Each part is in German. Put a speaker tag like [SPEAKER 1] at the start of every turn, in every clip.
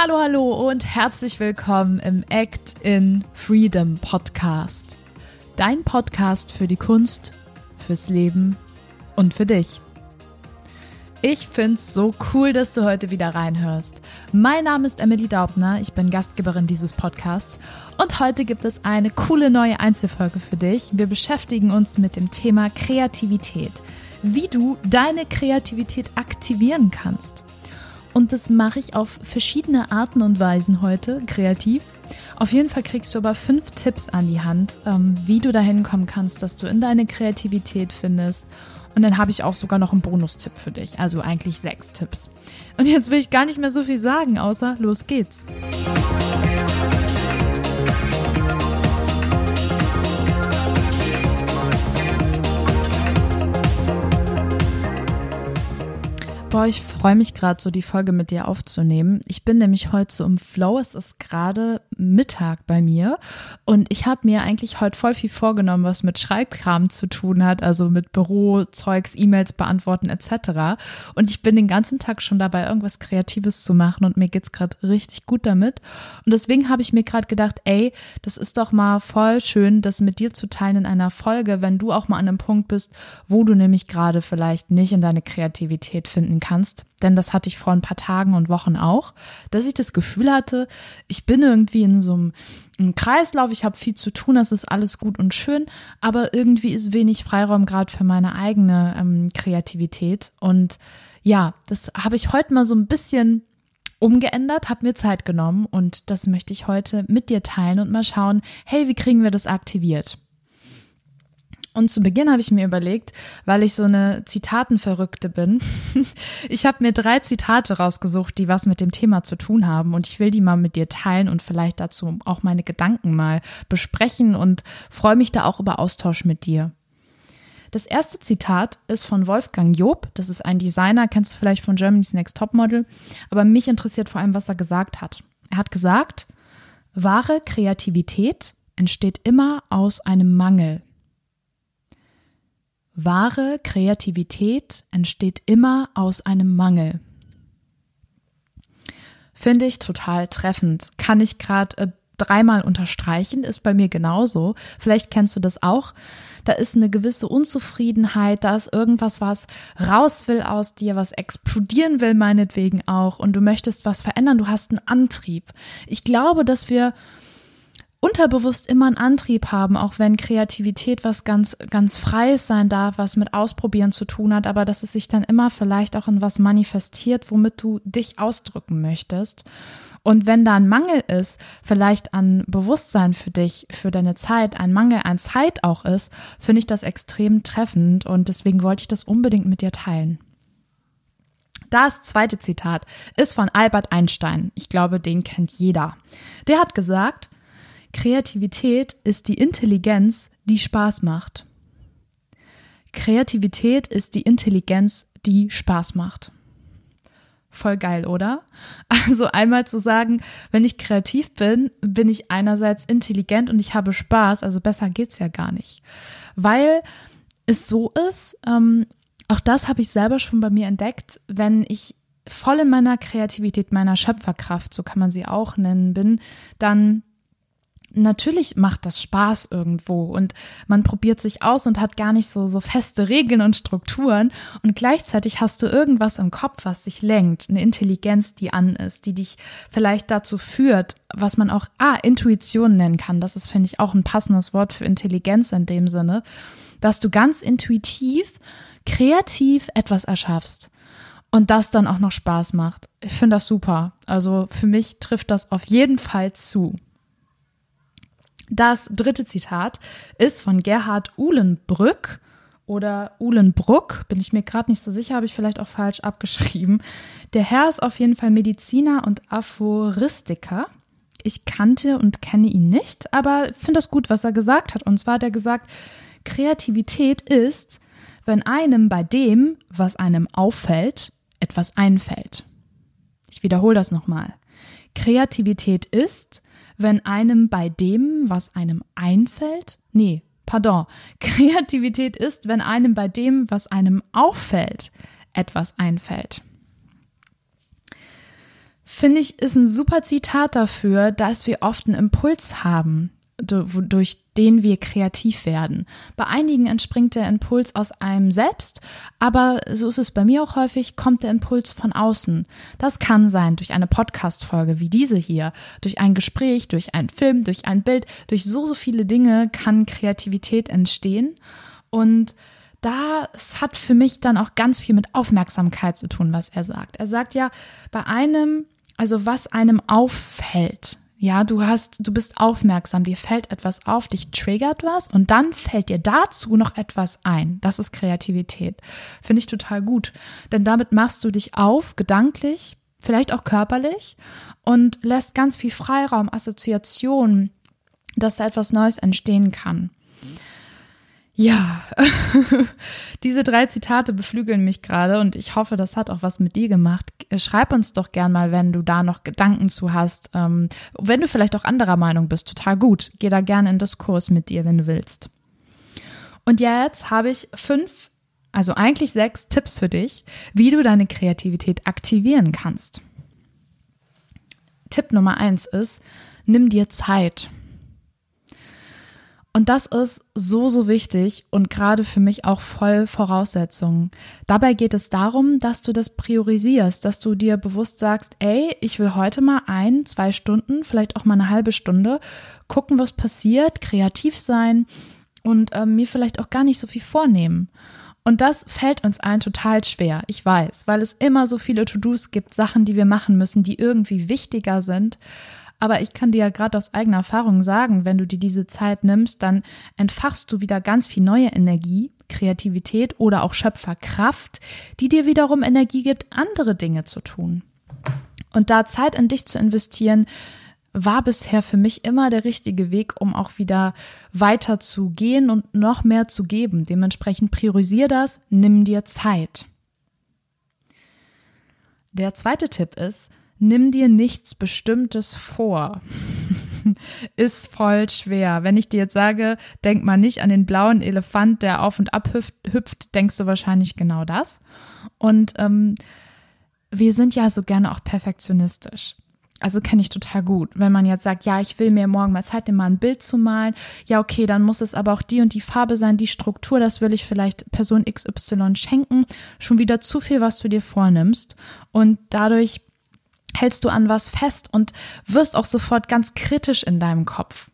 [SPEAKER 1] Hallo, hallo und herzlich willkommen im Act in Freedom Podcast. Dein Podcast für die Kunst, fürs Leben und für dich. Ich find's so cool, dass du heute wieder reinhörst. Mein Name ist Emily Daubner, ich bin Gastgeberin dieses Podcasts und heute gibt es eine coole neue Einzelfolge für dich. Wir beschäftigen uns mit dem Thema Kreativität, wie du deine Kreativität aktivieren kannst. Und das mache ich auf verschiedene Arten und Weisen heute, kreativ. Auf jeden Fall kriegst du aber fünf Tipps an die Hand, ähm, wie du dahin kommen kannst, dass du in deine Kreativität findest. Und dann habe ich auch sogar noch einen Bonustipp für dich. Also eigentlich sechs Tipps. Und jetzt will ich gar nicht mehr so viel sagen, außer los geht's. Boah, ich freue mich gerade so, die Folge mit dir aufzunehmen. Ich bin nämlich heute so im Flow. Es ist gerade Mittag bei mir und ich habe mir eigentlich heute voll viel vorgenommen, was mit Schreibkram zu tun hat, also mit Bürozeugs, E-Mails beantworten etc. Und ich bin den ganzen Tag schon dabei, irgendwas Kreatives zu machen und mir geht's gerade richtig gut damit. Und deswegen habe ich mir gerade gedacht, ey, das ist doch mal voll schön, das mit dir zu teilen in einer Folge, wenn du auch mal an einem Punkt bist, wo du nämlich gerade vielleicht nicht in deine Kreativität finden kannst, denn das hatte ich vor ein paar Tagen und Wochen auch, dass ich das Gefühl hatte, ich bin irgendwie in so einem, einem Kreislauf, ich habe viel zu tun, das ist alles gut und schön, aber irgendwie ist wenig Freiraum gerade für meine eigene ähm, Kreativität. Und ja, das habe ich heute mal so ein bisschen umgeändert, habe mir Zeit genommen und das möchte ich heute mit dir teilen und mal schauen, hey, wie kriegen wir das aktiviert? Und zu Beginn habe ich mir überlegt, weil ich so eine Zitatenverrückte bin, ich habe mir drei Zitate rausgesucht, die was mit dem Thema zu tun haben. Und ich will die mal mit dir teilen und vielleicht dazu auch meine Gedanken mal besprechen und freue mich da auch über Austausch mit dir. Das erste Zitat ist von Wolfgang Job. Das ist ein Designer, kennst du vielleicht von Germany's Next Topmodel. Aber mich interessiert vor allem, was er gesagt hat. Er hat gesagt, wahre Kreativität entsteht immer aus einem Mangel. Wahre Kreativität entsteht immer aus einem Mangel. Finde ich total treffend. Kann ich gerade äh, dreimal unterstreichen, ist bei mir genauso. Vielleicht kennst du das auch. Da ist eine gewisse Unzufriedenheit, da ist irgendwas, was raus will aus dir, was explodieren will, meinetwegen auch. Und du möchtest was verändern, du hast einen Antrieb. Ich glaube, dass wir unterbewusst immer einen Antrieb haben, auch wenn Kreativität was ganz, ganz Freies sein darf, was mit Ausprobieren zu tun hat, aber dass es sich dann immer vielleicht auch in was manifestiert, womit du dich ausdrücken möchtest. Und wenn da ein Mangel ist, vielleicht an Bewusstsein für dich, für deine Zeit, ein Mangel an Zeit auch ist, finde ich das extrem treffend und deswegen wollte ich das unbedingt mit dir teilen. Das zweite Zitat ist von Albert Einstein. Ich glaube, den kennt jeder. Der hat gesagt, Kreativität ist die Intelligenz, die Spaß macht. Kreativität ist die Intelligenz, die Spaß macht. Voll geil, oder? Also einmal zu sagen, wenn ich kreativ bin, bin ich einerseits intelligent und ich habe Spaß, also besser geht's ja gar nicht. Weil es so ist, ähm, auch das habe ich selber schon bei mir entdeckt, wenn ich voll in meiner Kreativität, meiner Schöpferkraft, so kann man sie auch nennen, bin, dann natürlich macht das Spaß irgendwo und man probiert sich aus und hat gar nicht so, so feste Regeln und Strukturen und gleichzeitig hast du irgendwas im Kopf, was dich lenkt, eine Intelligenz, die an ist, die dich vielleicht dazu führt, was man auch, ah, Intuition nennen kann. Das ist, finde ich, auch ein passendes Wort für Intelligenz in dem Sinne, dass du ganz intuitiv, kreativ etwas erschaffst und das dann auch noch Spaß macht. Ich finde das super. Also für mich trifft das auf jeden Fall zu. Das dritte Zitat ist von Gerhard Uhlenbrück oder Uhlenbruck, bin ich mir gerade nicht so sicher, habe ich vielleicht auch falsch abgeschrieben. Der Herr ist auf jeden Fall Mediziner und Aphoristiker. Ich kannte und kenne ihn nicht, aber finde das gut, was er gesagt hat. Und zwar hat er gesagt, Kreativität ist, wenn einem bei dem, was einem auffällt, etwas einfällt. Ich wiederhole das nochmal. Kreativität ist, wenn einem bei dem, was einem einfällt, nee, pardon, Kreativität ist, wenn einem bei dem, was einem auffällt, etwas einfällt. finde ich, ist ein super Zitat dafür, dass wir oft einen Impuls haben, durch den wir kreativ werden. Bei einigen entspringt der Impuls aus einem selbst, aber so ist es bei mir auch häufig, kommt der Impuls von außen. Das kann sein durch eine Podcast-Folge wie diese hier, durch ein Gespräch, durch einen Film, durch ein Bild, durch so, so viele Dinge kann Kreativität entstehen und das hat für mich dann auch ganz viel mit Aufmerksamkeit zu tun, was er sagt. Er sagt ja, bei einem, also was einem auffällt, ja, du hast, du bist aufmerksam, dir fällt etwas auf, dich triggert was und dann fällt dir dazu noch etwas ein. Das ist Kreativität. Finde ich total gut. Denn damit machst du dich auf, gedanklich, vielleicht auch körperlich und lässt ganz viel Freiraum, Assoziationen, dass da etwas Neues entstehen kann. Ja, diese drei Zitate beflügeln mich gerade und ich hoffe, das hat auch was mit dir gemacht. Schreib uns doch gern mal, wenn du da noch Gedanken zu hast. Ähm, wenn du vielleicht auch anderer Meinung bist, total gut. Geh da gerne in Diskurs mit dir, wenn du willst. Und jetzt habe ich fünf, also eigentlich sechs Tipps für dich, wie du deine Kreativität aktivieren kannst. Tipp Nummer eins ist, nimm dir Zeit. Und das ist so, so wichtig und gerade für mich auch voll Voraussetzung. Dabei geht es darum, dass du das priorisierst, dass du dir bewusst sagst, ey, ich will heute mal ein, zwei Stunden, vielleicht auch mal eine halbe Stunde gucken, was passiert, kreativ sein und äh, mir vielleicht auch gar nicht so viel vornehmen. Und das fällt uns allen total schwer, ich weiß, weil es immer so viele To-Dos gibt, Sachen, die wir machen müssen, die irgendwie wichtiger sind. Aber ich kann dir ja gerade aus eigener Erfahrung sagen, wenn du dir diese Zeit nimmst, dann entfachst du wieder ganz viel neue Energie, Kreativität oder auch Schöpferkraft, die dir wiederum Energie gibt, andere Dinge zu tun. Und da Zeit in dich zu investieren, war bisher für mich immer der richtige Weg, um auch wieder weiter zu gehen und noch mehr zu geben. Dementsprechend priorisier das, nimm dir Zeit. Der zweite Tipp ist, nimm dir nichts Bestimmtes vor. ist voll schwer. Wenn ich dir jetzt sage, denk mal nicht an den blauen Elefant, der auf und ab hüpft, denkst du wahrscheinlich genau das. Und ähm, wir sind ja so gerne auch perfektionistisch. Also kenne ich total gut. Wenn man jetzt sagt, ja, ich will mir morgen mal Zeit nehmen, mal ein Bild zu malen. Ja, okay, dann muss es aber auch die und die Farbe sein, die Struktur, das will ich vielleicht Person XY schenken. Schon wieder zu viel, was du dir vornimmst. Und dadurch hältst du an was fest und wirst auch sofort ganz kritisch in deinem Kopf.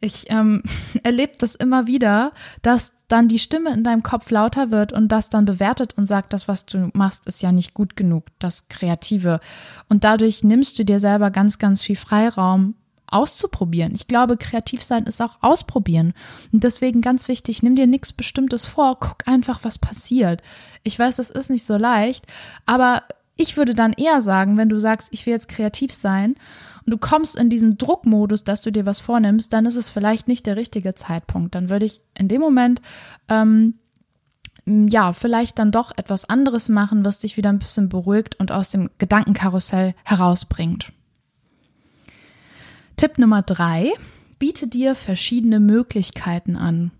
[SPEAKER 1] Ich ähm, erlebe das immer wieder, dass dann die Stimme in deinem Kopf lauter wird und das dann bewertet und sagt, das, was du machst, ist ja nicht gut genug, das Kreative. Und dadurch nimmst du dir selber ganz, ganz viel Freiraum auszuprobieren. Ich glaube, kreativ sein ist auch ausprobieren. Und deswegen ganz wichtig, nimm dir nichts Bestimmtes vor, guck einfach, was passiert. Ich weiß, das ist nicht so leicht, aber ich würde dann eher sagen, wenn du sagst, ich will jetzt kreativ sein und du kommst in diesen Druckmodus, dass du dir was vornimmst, dann ist es vielleicht nicht der richtige Zeitpunkt. Dann würde ich in dem Moment ähm, ja, vielleicht dann doch etwas anderes machen, was dich wieder ein bisschen beruhigt und aus dem Gedankenkarussell herausbringt. Tipp Nummer drei, biete dir verschiedene Möglichkeiten an.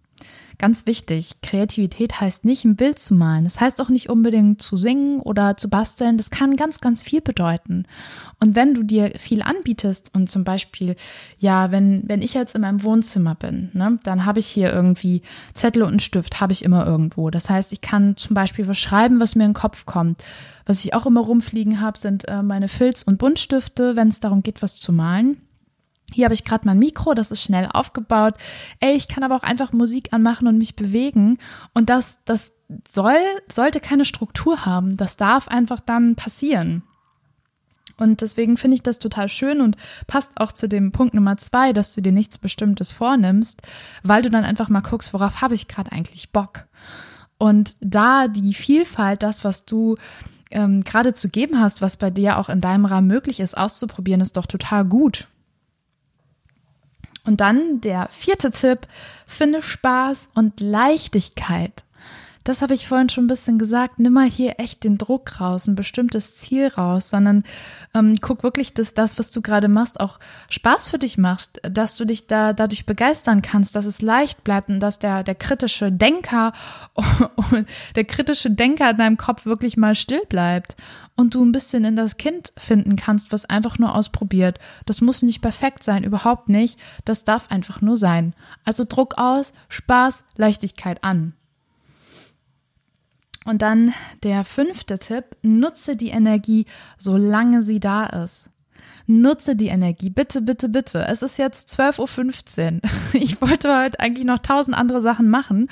[SPEAKER 1] Ganz wichtig, Kreativität heißt nicht ein Bild zu malen. Das heißt auch nicht unbedingt zu singen oder zu basteln. Das kann ganz, ganz viel bedeuten. Und wenn du dir viel anbietest und zum Beispiel, ja, wenn, wenn ich jetzt in meinem Wohnzimmer bin, ne, dann habe ich hier irgendwie Zettel und einen Stift, habe ich immer irgendwo. Das heißt, ich kann zum Beispiel was schreiben, was mir in den Kopf kommt. Was ich auch immer rumfliegen habe, sind äh, meine Filz- und Buntstifte, wenn es darum geht, was zu malen. Hier habe ich gerade mein Mikro, das ist schnell aufgebaut. Ey, ich kann aber auch einfach Musik anmachen und mich bewegen. Und das, das soll, sollte keine Struktur haben. Das darf einfach dann passieren. Und deswegen finde ich das total schön und passt auch zu dem Punkt Nummer zwei, dass du dir nichts Bestimmtes vornimmst, weil du dann einfach mal guckst, worauf habe ich gerade eigentlich Bock. Und da die Vielfalt, das, was du ähm, gerade zu geben hast, was bei dir auch in deinem Rahmen möglich ist, auszuprobieren, ist doch total gut. Und dann der vierte Tipp, finde Spaß und Leichtigkeit das habe ich vorhin schon ein bisschen gesagt, nimm mal hier echt den Druck raus, ein bestimmtes Ziel raus, sondern ähm, guck wirklich, dass das, was du gerade machst, auch Spaß für dich macht, dass du dich da dadurch begeistern kannst, dass es leicht bleibt und dass der, der kritische Denker, der kritische Denker in deinem Kopf wirklich mal still bleibt und du ein bisschen in das Kind finden kannst, was einfach nur ausprobiert. Das muss nicht perfekt sein, überhaupt nicht. Das darf einfach nur sein. Also Druck aus, Spaß, Leichtigkeit an. Und dann der fünfte Tipp, nutze die Energie, solange sie da ist. Nutze die Energie, bitte, bitte, bitte. Es ist jetzt 12.15 Uhr. Ich wollte heute eigentlich noch tausend andere Sachen machen,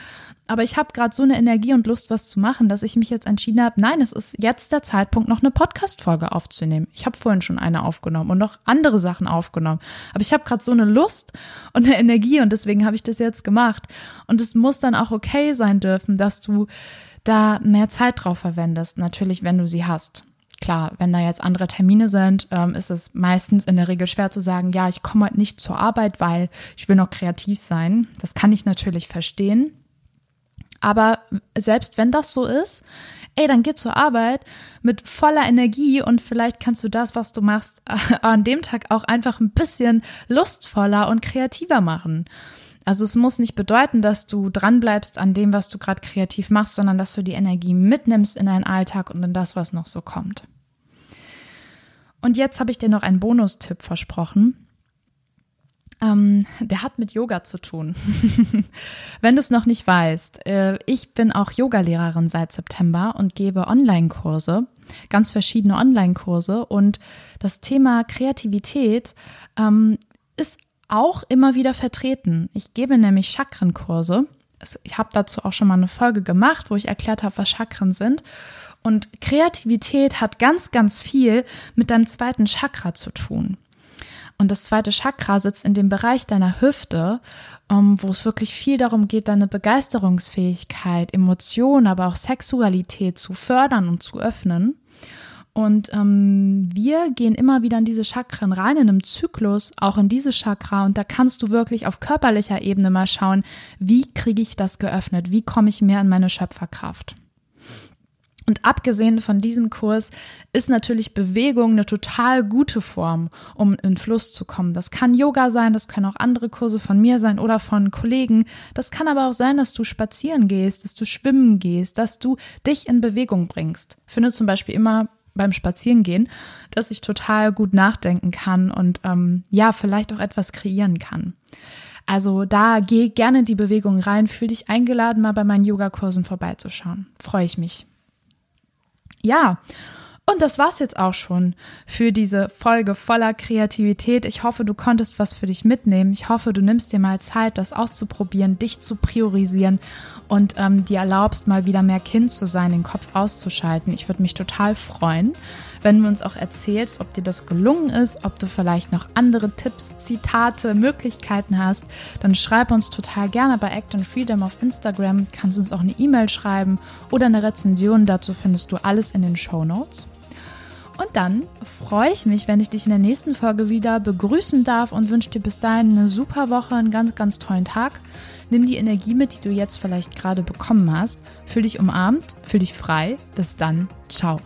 [SPEAKER 1] aber ich habe gerade so eine Energie und Lust, was zu machen, dass ich mich jetzt entschieden habe, nein, es ist jetzt der Zeitpunkt, noch eine Podcast-Folge aufzunehmen. Ich habe vorhin schon eine aufgenommen und noch andere Sachen aufgenommen. Aber ich habe gerade so eine Lust und eine Energie und deswegen habe ich das jetzt gemacht. Und es muss dann auch okay sein dürfen, dass du da mehr Zeit drauf verwendest, natürlich, wenn du sie hast. Klar, wenn da jetzt andere Termine sind, ähm, ist es meistens in der Regel schwer zu sagen, ja, ich komme heute nicht zur Arbeit, weil ich will noch kreativ sein. Das kann ich natürlich verstehen. Aber selbst wenn das so ist, ey, dann geh zur Arbeit mit voller Energie und vielleicht kannst du das, was du machst, an dem Tag auch einfach ein bisschen lustvoller und kreativer machen. Also es muss nicht bedeuten, dass du dranbleibst an dem, was du gerade kreativ machst, sondern dass du die Energie mitnimmst in deinen Alltag und in das, was noch so kommt. Und jetzt habe ich dir noch einen Bonustipp versprochen. Ähm, der hat mit Yoga zu tun. Wenn du es noch nicht weißt, äh, ich bin auch Yogalehrerin seit September und gebe Online-Kurse, ganz verschiedene Online-Kurse. Und das Thema Kreativität ähm, ist auch immer wieder vertreten. Ich gebe nämlich Chakrenkurse. Ich habe dazu auch schon mal eine Folge gemacht, wo ich erklärt habe, was Chakren sind. Und Kreativität hat ganz, ganz viel mit deinem zweiten Chakra zu tun. Und das zweite Chakra sitzt in dem Bereich deiner Hüfte, um, wo es wirklich viel darum geht, deine Begeisterungsfähigkeit, Emotionen, aber auch Sexualität zu fördern und zu öffnen. Und ähm, wir gehen immer wieder in diese Chakren rein, in einem Zyklus, auch in diese Chakra. Und da kannst du wirklich auf körperlicher Ebene mal schauen, wie kriege ich das geöffnet? Wie komme ich mehr in meine Schöpferkraft? Und abgesehen von diesem Kurs ist natürlich Bewegung eine total gute Form, um in Fluss zu kommen. Das kann Yoga sein, das können auch andere Kurse von mir sein oder von Kollegen. Das kann aber auch sein, dass du spazieren gehst, dass du schwimmen gehst, dass du dich in Bewegung bringst. Finde zum Beispiel immer beim Spazierengehen, dass ich total gut nachdenken kann und ähm, ja, vielleicht auch etwas kreieren kann. Also da geh gerne in die Bewegung rein, fühl dich eingeladen, mal bei meinen Yogakursen vorbeizuschauen. Freue ich mich. Ja, und das war's jetzt auch schon für diese Folge voller Kreativität. Ich hoffe, du konntest was für dich mitnehmen. Ich hoffe, du nimmst dir mal Zeit, das auszuprobieren, dich zu priorisieren und ähm, dir erlaubst, mal wieder mehr Kind zu sein, den Kopf auszuschalten. Ich würde mich total freuen, wenn du uns auch erzählst, ob dir das gelungen ist, ob du vielleicht noch andere Tipps, Zitate, Möglichkeiten hast. Dann schreib uns total gerne bei Act and Freedom auf Instagram. Kannst uns auch eine E-Mail schreiben oder eine Rezension. Dazu findest du alles in den Show Notes. Und dann freue ich mich, wenn ich dich in der nächsten Folge wieder begrüßen darf und wünsche dir bis dahin eine super Woche, einen ganz, ganz tollen Tag. Nimm die Energie mit, die du jetzt vielleicht gerade bekommen hast. Fühl dich umarmt, fühl dich frei. Bis dann. Ciao.